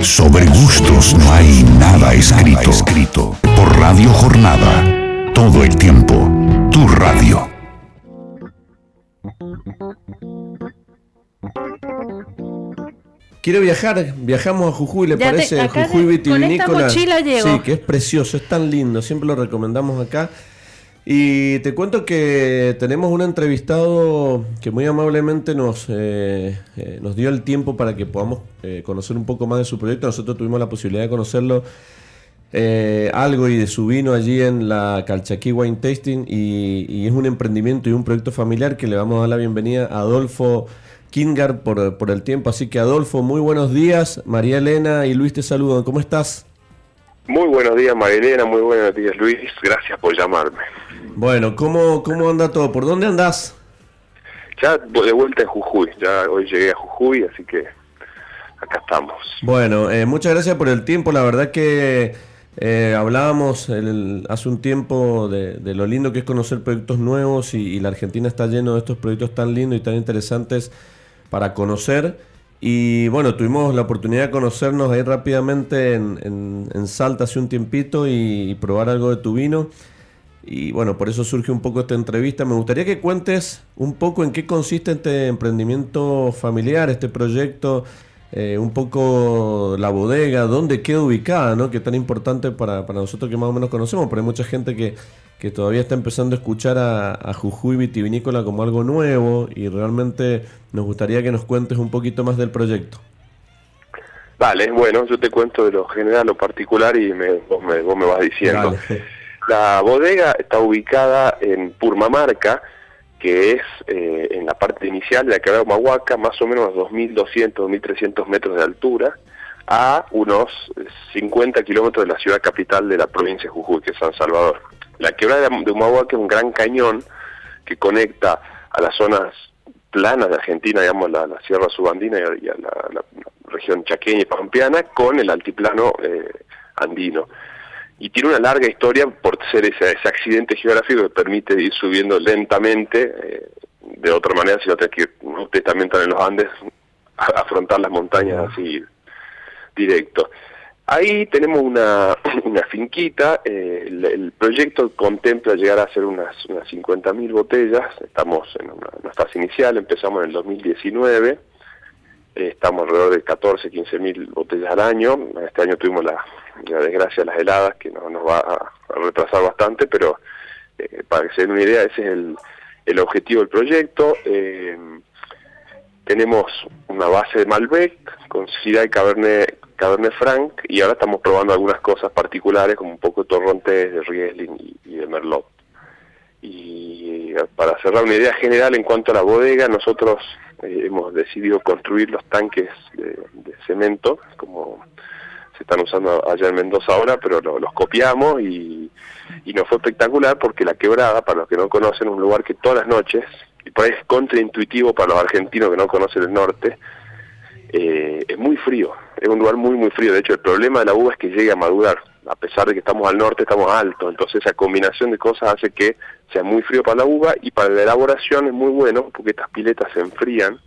Sobre gustos no hay nada escrito. escrito. Por Radio Jornada. Todo el tiempo. Tu radio. Quiero viajar, viajamos a Jujuy, ¿le Ya parece? Jujuy de- vitivinícola. con esta mochila llego. Sí, que es precioso, es tan lindo, siempre lo recomendamos acá. Y te cuento que tenemos un entrevistado que muy amablemente nos, eh, eh, nos dio el tiempo para que podamos eh, conocer un poco más de su proyecto. Nosotros tuvimos la posibilidad de conocerlo eh, algo y de su vino allí en la Calchaquí Wine Tasting y, es un emprendimiento y un proyecto familiar que le vamos a dar la bienvenida a Adolfo Kingar por, por el tiempo. Así que Adolfo, muy buenos días. María Elena y Luis te saludan. ¿Cómo estás? Muy buenos días, Marilena. Muy buenos días, Luis. Gracias por llamarme. Bueno, ¿cómo, cómo anda todo? ¿Por dónde andás? Ya de vuelta en Jujuy. Ya hoy llegué a Jujuy, así que acá estamos. Bueno, eh, muchas gracias por el tiempo. La verdad que eh, hablábamos el- hace un tiempo de, de lo lindo que es conocer proyectos nuevos y, y la Argentina está lleno de estos proyectos tan lindos y tan interesantes para conocer. Y bueno, tuvimos la oportunidad de conocernos ahí rápidamente en, Salta hace un tiempito y, y probar algo de tu vino. Y bueno, por eso surge un poco esta entrevista. Me gustaría que cuentes un poco en qué consiste este emprendimiento familiar, este proyecto, eh, un poco la bodega, dónde queda ubicada, ¿no? Que es tan importante para, para nosotros que más o menos conocemos, pero hay mucha gente que, que todavía está empezando a escuchar a, a Jujuy Vitivinícola como algo nuevo y realmente nos gustaría que nos cuentes un poquito más del proyecto. Vale, bueno, yo te cuento de lo general, lo particular y me, vos, me, vos me vas diciendo. La bodega está ubicada en Purmamarca, que es eh, en la parte inicial de la quebrada Humahuaca, más o menos a 2.200, 2.300 metros de altura, a unos 50 kilómetros de la ciudad capital de la provincia de Jujuy, que es San Salvador. La quebrada de Humahuaca es un gran cañón que conecta a las zonas planas de Argentina, digamos, la, Sierra Subandina y a, la región chaqueña y pampeana, con el altiplano eh, andino y tiene una larga historia por ser ese, ese accidente geográfico que permite ir subiendo lentamente, eh, de otra manera, si no tenés que ustedes también están en los Andes, a, afrontar las montañas así directo. Ahí tenemos una, una finquita, eh, el, el proyecto contempla llegar a hacer unas, unas 50.000 botellas, estamos en una, una fase inicial, empezamos en el 2019, eh, estamos alrededor de 14, 15 mil botellas al año. Este año tuvimos la, desgracia de las heladas, que no, nos va a, a retrasar bastante, pero eh, para que se den una idea, ese es el, el objetivo del proyecto. Eh, tenemos una base de Malbec con Syrah y Cabernet, Cabernet Franc, y ahora estamos probando algunas cosas particulares, como un poco de torrontés, de Riesling y, y de Merlot. Y eh, para cerrar una idea general en cuanto a la bodega, nosotros eh, hemos decidido construir los tanques de, de, cemento, como se están usando allá en Mendoza ahora, pero lo, los copiamos y, y nos fue espectacular porque la quebrada, para los que no conocen, es un lugar que todas las noches, y por ahí es contraintuitivo para los argentinos que no conocen el norte, eh, es muy frío, es un lugar muy muy frío, de hecho el problema de la uva es que llegue a madurar, a pesar de que estamos al norte, estamos altos, entonces esa combinación de cosas hace que sea muy frío para la uva y para la elaboración es muy bueno porque estas piletas se enfrían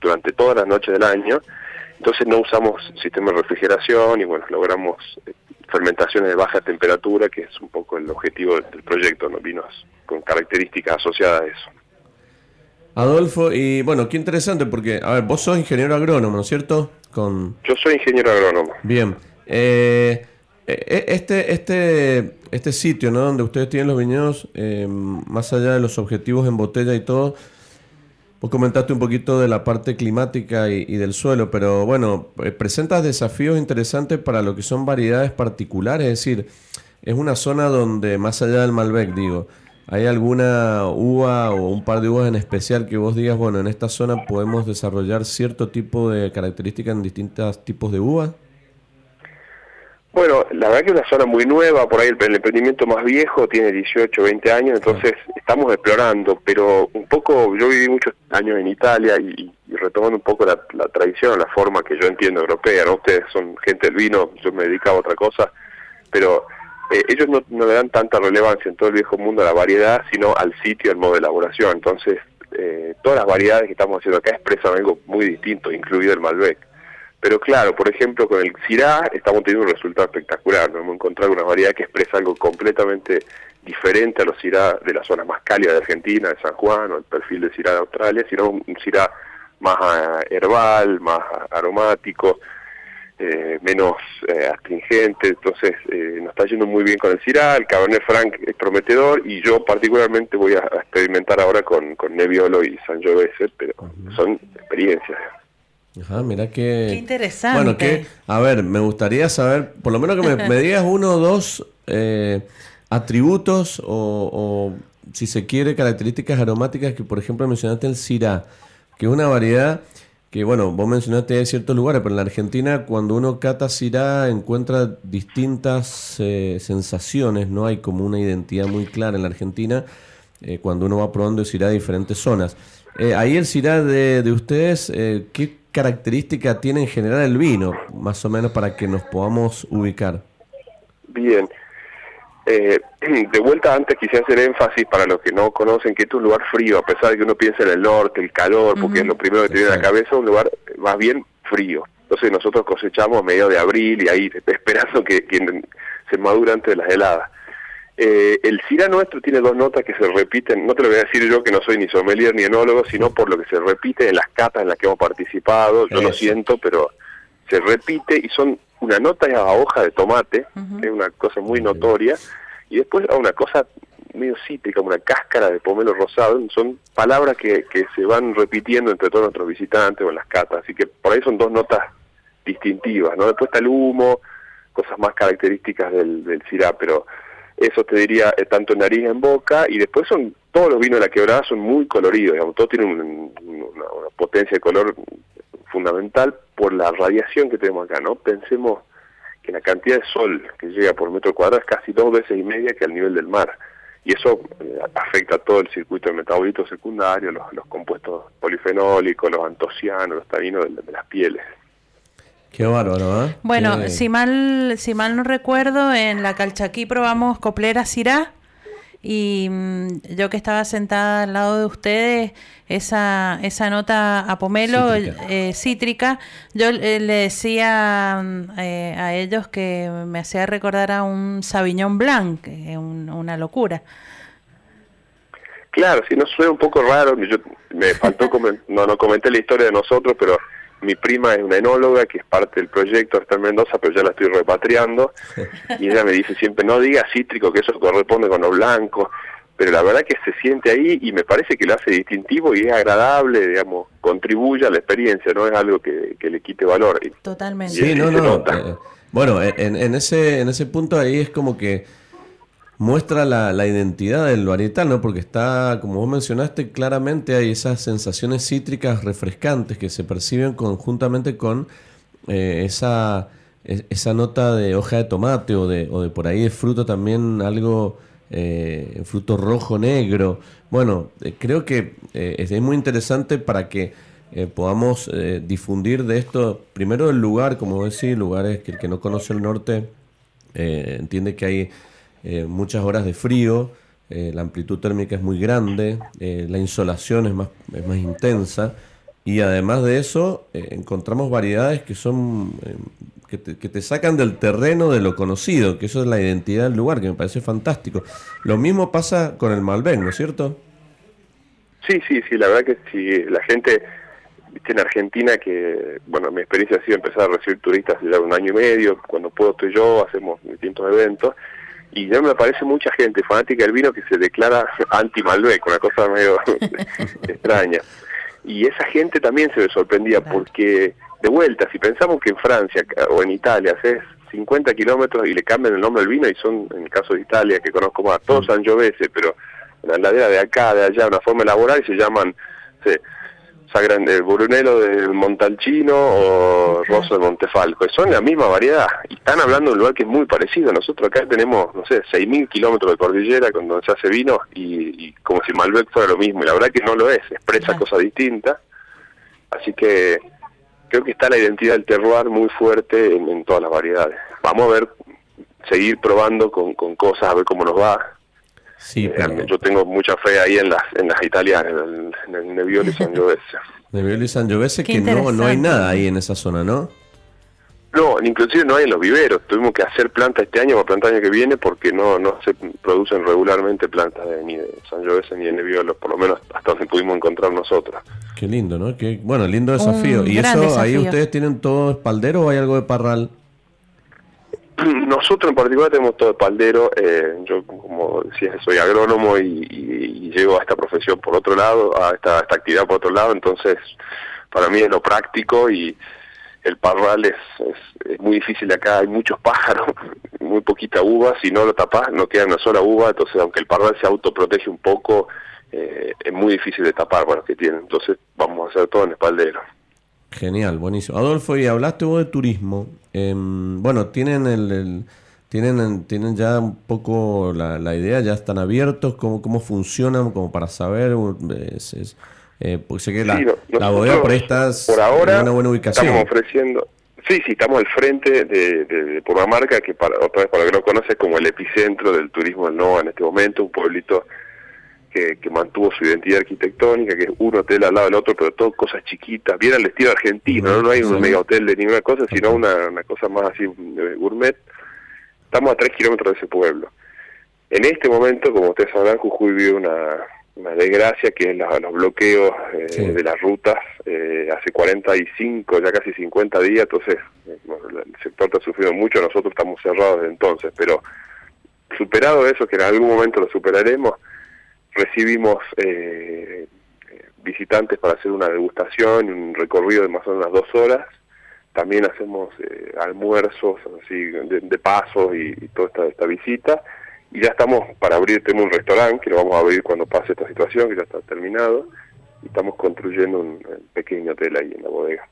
durante todas las noches del año, entonces no usamos sistema de refrigeración y bueno, logramos eh, fermentaciones de baja temperatura, que es un poco el objetivo del proyecto, ¿no? vinos con características asociadas a eso. Adolfo, y bueno, qué interesante porque, a ver, vos sos ingeniero agrónomo, ¿no es cierto? Con... Yo soy ingeniero agrónomo. Bien. Eh, este, este, este sitio, ¿no? Donde ustedes tienen los viñedos, eh, más allá de los objetivos en botella y todo, vos comentaste un poquito de la parte climática y, y del suelo, pero bueno, eh, presentas desafíos interesantes para lo que son variedades particulares, es decir, es una zona donde, más allá del Malbec, digo, ¿Hay alguna uva o un par de uvas en especial que vos digas, bueno, en esta zona podemos desarrollar cierto tipo de características en distintos tipos de uvas? Bueno, la verdad que es una zona muy nueva, por ahí el, el emprendimiento más viejo tiene 18, 20 años, entonces estamos explorando, pero un poco, yo viví muchos años en Italia y, y retomando un poco la, la, tradición, la forma que yo entiendo europea, ¿no? Ustedes son gente del vino, yo me dedicaba a otra cosa, pero eh, ellos no, no, le dan tanta relevancia en todo el viejo mundo a la variedad, sino al sitio, al modo de elaboración. Entonces, eh, todas las variedades que estamos haciendo acá expresan algo muy distinto, incluido el Malbec. pero claro, por ejemplo, con el Syrah estamos teniendo un resultado espectacular. ¿no? Hemos encontrado una variedad que expresa algo completamente diferente a los Syrah de la zona más cálida de Argentina, de San Juan, o el perfil de Syrah de Australia, sino un Syrah más ah, herbal, más aromático, eh, menos eh, astringente, entonces eh, nos está yendo muy bien con el Syrah, el Cabernet Franc es prometedor y yo particularmente voy a, experimentar ahora con, con Nebbiolo y Sangiovese, pero son experiencias. Ajá, mira que... Qué interesante. Bueno, que, a ver, me gustaría saber, por lo menos que me, digas uno o dos atributos o, si se quiere, características aromáticas que, por ejemplo, mencionaste el Syrah, que es una variedad que bueno, vos mencionaste en ciertos lugares, pero en la Argentina cuando uno cata Syrah encuentra distintas eh, sensaciones, no hay como una identidad muy clara en la Argentina eh, cuando uno va probando Syrah de diferentes zonas. Eh, ahí el Syrah de, de ustedes, ¿qué característica tiene en general el vino, más o menos para que nos podamos ubicar? Bien, eh, de vuelta antes quisiera hacer énfasis para los que no conocen que este es un lugar frío, a pesar de que uno piensa en el norte, el calor, porque es lo primero que tiene en la cabeza, un lugar más bien frío. Entonces nosotros cosechamos a mediados de abril y ahí esperando que, se madure antes de las heladas. Eh, el Cira nuestro tiene dos notas que se repiten, no te lo voy a decir yo que no soy ni sommelier ni enólogo, sino por lo que se repite en las catas en las que hemos participado, yo lo siento, pero se repite y son una nota a hoja de tomate, que es una cosa muy notoria, y después a una cosa medio cítrica, una cáscara de pomelo rosado, son palabras que, que se van repitiendo entre todos nuestros visitantes o en las catas, así que por ahí son dos notas distintivas, ¿no? Después está el humo, cosas más características del, del pero eso te diría eh, tanto en nariz en boca, y después son, todos los vinos de la quebrada son muy coloridos, digamos, todos tienen una, potencia de color fundamental por la radiación que tenemos acá, ¿no? Pensemos que la cantidad de sol que llega por metro cuadrado es casi dos veces y media que al nivel del mar. Y eso eh, afecta a todo el circuito de metabolito secundario, los, los compuestos polifenólicos, los antocianos, los taninos de, las pieles. Qué bárbaro, ¿eh? Bueno, si mal si mal no recuerdo, en la Calchaquí probamos coplera cirá y mm, yo que estaba sentada al lado de ustedes, esa, esa nota a pomelo cítrica, eh, yo eh, le decía mm, eh, a ellos que me hacía recordar a un Sauvignon Blanc, una locura. Claro, si no suena un poco raro, yo, me faltó, no, no comenté la historia de nosotros, pero mi prima es una enóloga que es parte del proyecto, está en Mendoza, pero ya la estoy repatriando, y ella me dice siempre, no diga cítrico, que eso corresponde con lo blanco, pero la verdad que se siente ahí y me parece que lo hace distintivo y es agradable, digamos, contribuye a la experiencia, no es algo que, le quite valor. Totalmente. Sí, no, no. Eh, bueno, en, en, ese, en ese punto ahí es como que muestra la, la, identidad del varietal, ¿no? Porque está, como vos mencionaste, claramente hay esas sensaciones cítricas refrescantes que se perciben conjuntamente con eh, esa, esa nota de hoja de tomate o de, o de por ahí de fruto también algo, eh, fruto rojo negro. Bueno, eh, creo que es muy interesante para que podamos difundir de esto, primero el lugar, como decís, lugares que el que no conoce el norte entiende que hay eh, muchas horas de frío, eh, la amplitud térmica es muy grande, eh, la insolación es más, es más intensa y además de eso encontramos variedades que son que te, sacan del terreno de lo conocido, que eso es la identidad del lugar, que me parece fantástico. Lo mismo pasa con el Malbec, ¿no es cierto? Sí, sí, sí, la verdad que si la gente en Argentina que, bueno, mi experiencia ha sido empezar a recibir turistas ya un año y medio, cuando puedo estoy yo, hacemos distintos eventos, y ya me aparece mucha gente fanática del vino que se declara anti-Malbec, una cosa medio extraña. Y esa gente también se me sorprendía porque, de vuelta, si pensamos que en Francia o en Italia haces 50 kilómetros y le cambian el nombre al vino y son, en el caso de Italia, que conozco más, todos mm. Sangiovese, pero la ladera de acá, de allá, una forma elaborada y se llaman... Se, el Brunello del Montalcino o Rosso de Montefalco, son la misma variedad y están hablando de un lugar que es muy parecido. Nosotros acá tenemos, no sé, 6.000 kilómetros de cordillera con donde se hace vino y, como si Malbec fuera lo mismo, y la verdad que no lo es, expresa cosas distintas. Así que creo que está la identidad del terroir muy fuerte en, todas las variedades. Vamos a ver, seguir probando con, con cosas, a ver cómo nos va Sí, eh, Yo tengo mucha fe ahí en las, en las italianas, en el, Nebbiolo y Sangiovese. Nebbiolo y Sangiovese, que no, no hay nada ahí en esa zona, ¿no? No, inclusive no hay en los viveros. Tuvimos que hacer plantas este año para plantar el año que viene porque no no se producen regularmente plantas de, ni de San José ni de Nebbiolo, por lo menos hasta donde pudimos encontrar nosotros. Qué lindo, ¿no? Qué, bueno, lindo desafío. ¿Y eso ahí ustedes tienen todo espaldero o hay algo de parral? Nosotros en particular tenemos todo espaldero. Eh, yo, como decía, soy agrónomo y, llego a esta profesión por otro lado, a esta, actividad por otro lado, entonces para mí es lo práctico y el parral es, es, muy difícil acá, hay muchos pájaros, muy poquita uva, si no lo tapas no queda una sola uva, entonces aunque el parral se autoprotege un poco, eh, es muy difícil de tapar bueno que tiene, entonces vamos a hacer todo en espaldero. Genial, buenísimo. Adolfo, y hablaste vos de turismo. Em, bueno, tienen el, tienen tienen ya un poco la, la, idea, ya están abiertos, cómo, cómo funcionan, como para saber. Es, eh, pues sé que la, la bodega por ahí por ahora, en una buena ubicación. Estamos ofreciendo, sí, sí, estamos al frente de, de, Purmamarca, que para, otra vez para que no conoce es como el epicentro del turismo del NOA en este momento, un pueblito que, que, mantuvo su identidad arquitectónica, que es un hotel al lado del otro, pero todo cosas chiquitas, bien al estilo argentino, ¿no? hay un mega hotel de ninguna cosa, sino una, una cosa más así gourmet. Estamos a tres kilómetros de ese pueblo. En este momento, como ustedes sabrán, Jujuy vive una, una desgracia que es los bloqueos eh, de las rutas eh, hace 45, ya casi 50 días, entonces eh, el sector está sufriendo mucho, nosotros estamos cerrados desde entonces, pero superado eso, que en algún momento lo superaremos, recibimos visitantes para hacer una degustación, un recorrido de más o menos dos horas, también hacemos almuerzos así de, paso y, toda esta, esta visita, y ya estamos para abrir, tenemos un restaurante que lo vamos a abrir cuando pase esta situación, que ya está terminado, y estamos construyendo un pequeño hotel ahí en la bodega.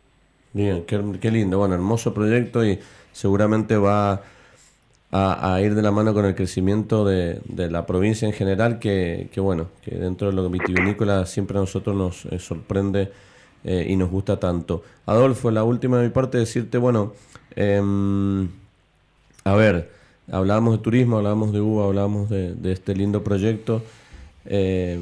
Bien, qué, lindo, bueno, hermoso proyecto y seguramente va a, ir de la mano con el crecimiento de, la provincia en general, que, bueno, que dentro de lo vitivinícola siempre a nosotros nos eh, sorprende eh, y nos gusta tanto. Adolfo, la última de mi parte, decirte, bueno, em, a ver, Hablábamos de turismo, hablábamos de uva, hablábamos de, este lindo proyecto. Eh,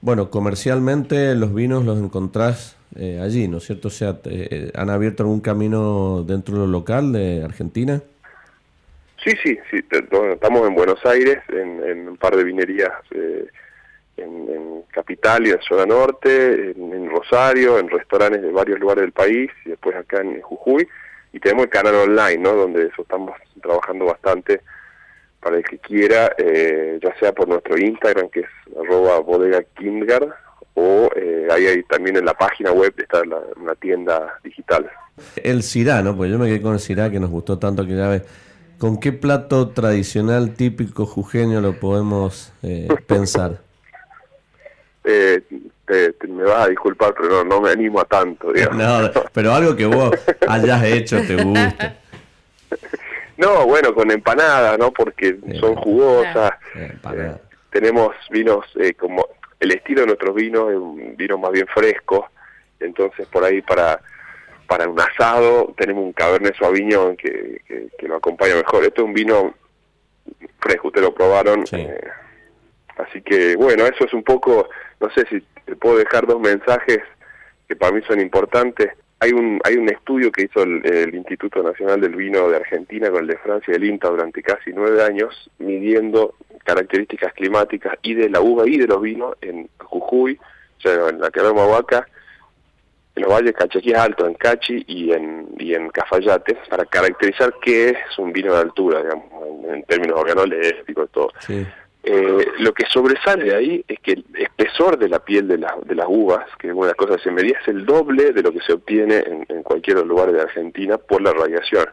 bueno, comercialmente los vinos los encontrás eh, allí, ¿no es cierto? O sea, eh, ¿han abierto algún camino dentro de lo local de Argentina? Sí, sí, sí. Estamos en Buenos Aires, en, un par de vinerías en, Capital y en Zona Norte, en, Rosario, en restaurantes de varios lugares del país y después acá en Jujuy y tenemos el canal online, ¿no? Donde eso estamos trabajando bastante para el que quiera, eh, ya sea por nuestro Instagram, que es arroba bodega o eh, ahí, también en la página web está una tienda digital. El Cirá, ¿no? Pues yo me quedé con el Cirá que nos gustó tanto que ya ves. ¿Con qué plato tradicional típico jujeño lo podemos eh, pensar? eh, te, me vas a disculpar, pero no, no me animo a tanto, digamos. No, pero algo que vos hayas hecho te gusta. No, bueno, con empanada, ¿no? Porque son jugosas. Eh, tenemos vinos eh, como el estilo de nuestros vinos es un vino más bien fresco, entonces por ahí para para un asado tenemos un Cabernet Sauvignon que, que, lo acompaña mejor. Esto es un vino fresco, ustedes lo probaron. Eh, así que bueno, eso es un poco, no sé si te puedo dejar dos mensajes que para mí son importantes. Hay un, hay un estudio que hizo el, Instituto Nacional del Vino de Argentina con el de Francia y el INTA durante casi nueve años, midiendo características climáticas y de la uva y de los vinos en Jujuy, o sea, en la que Huaca, en los valles Cachaquí Alto, en Cachi y en, y en Cafayate, para caracterizar qué es un vino de altura, digamos, en, términos organolépticos y todo. Sí. Eh, lo que sobresale de ahí es que el espesor de la piel de, de las uvas, que es una cosa que se medía, es el doble de lo que se obtiene en, cualquier lugar de Argentina por la radiación.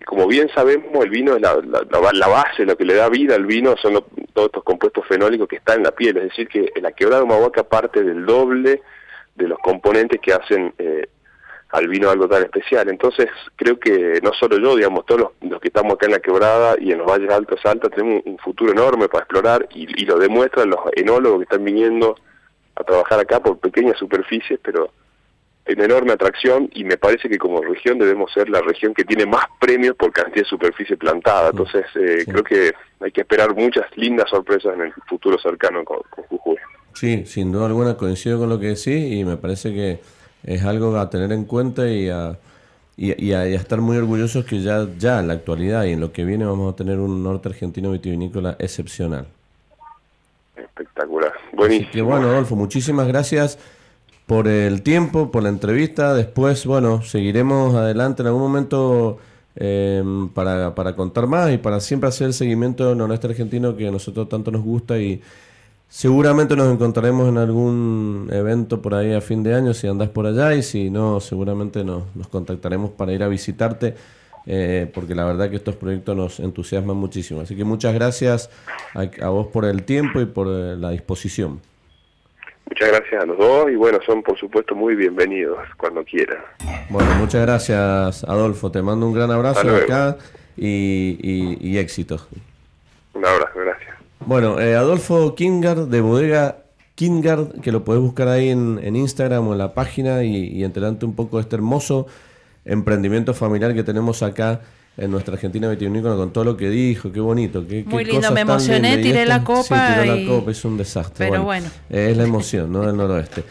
y como bien sabemos, el vino es la, la, base, lo que le da vida al vino son todos estos compuestos fenólicos que están en la piel, es decir, que la quebrada de Humahuaca parte del doble de los componentes que hacen eh, al vino algo tan especial. Entonces, creo que no solo yo, digamos, todos los, que estamos acá en la quebrada y en los valles altos altos, tenemos un, futuro enorme para explorar y, lo demuestran los enólogos que están viniendo a trabajar acá por pequeñas superficies, pero en enorme atracción y me parece que como región debemos ser la región que tiene más premios por cantidad de superficie plantada. Mm. Entonces, eh, creo que hay que esperar muchas lindas sorpresas en el futuro cercano con, con Jujuy. Sí, sin duda alguna coincido con lo que decís y me parece que es algo a tener en cuenta y a, y, a, estar muy orgullosos que ya, ya en la actualidad y en lo que viene vamos a tener un norte argentino vitivinícola excepcional. Espectacular, buenísimo. que bueno, Adolfo, muchísimas gracias por el tiempo, por la entrevista. Después, bueno, seguiremos adelante en algún momento eh, para, para contar más y para siempre hacer el seguimiento del noreste argentino que a nosotros tanto nos gusta y seguramente nos encontraremos en algún evento por ahí a fin de año si andás por allá y si no, seguramente nos, nos contactaremos para ir a visitarte. Eh, porque la verdad que estos proyectos nos entusiasman muchísimo. Así que muchas gracias a, vos por el tiempo y por eh, la disposición. Muchas gracias a los dos y bueno, son por supuesto muy bienvenidos cuando quieran. Bueno, muchas gracias Adolfo, te mando un gran abrazo acá y, y, éxito. Un abrazo, gracias. Bueno, eh, Adolfo Kingard de Bodega Kingard, que lo puedes buscar ahí en, en Instagram o en la página y, y enterarte un poco de este hermoso emprendimiento familiar que tenemos acá en nuestra Argentina vitivinícola con todo lo que dijo, qué bonito, qué, Muy lindo, me emocioné, tiré la copa. Sí, tiré la copa, es un desastre. Pero bueno. Es la emoción, ¿no? Del noroeste.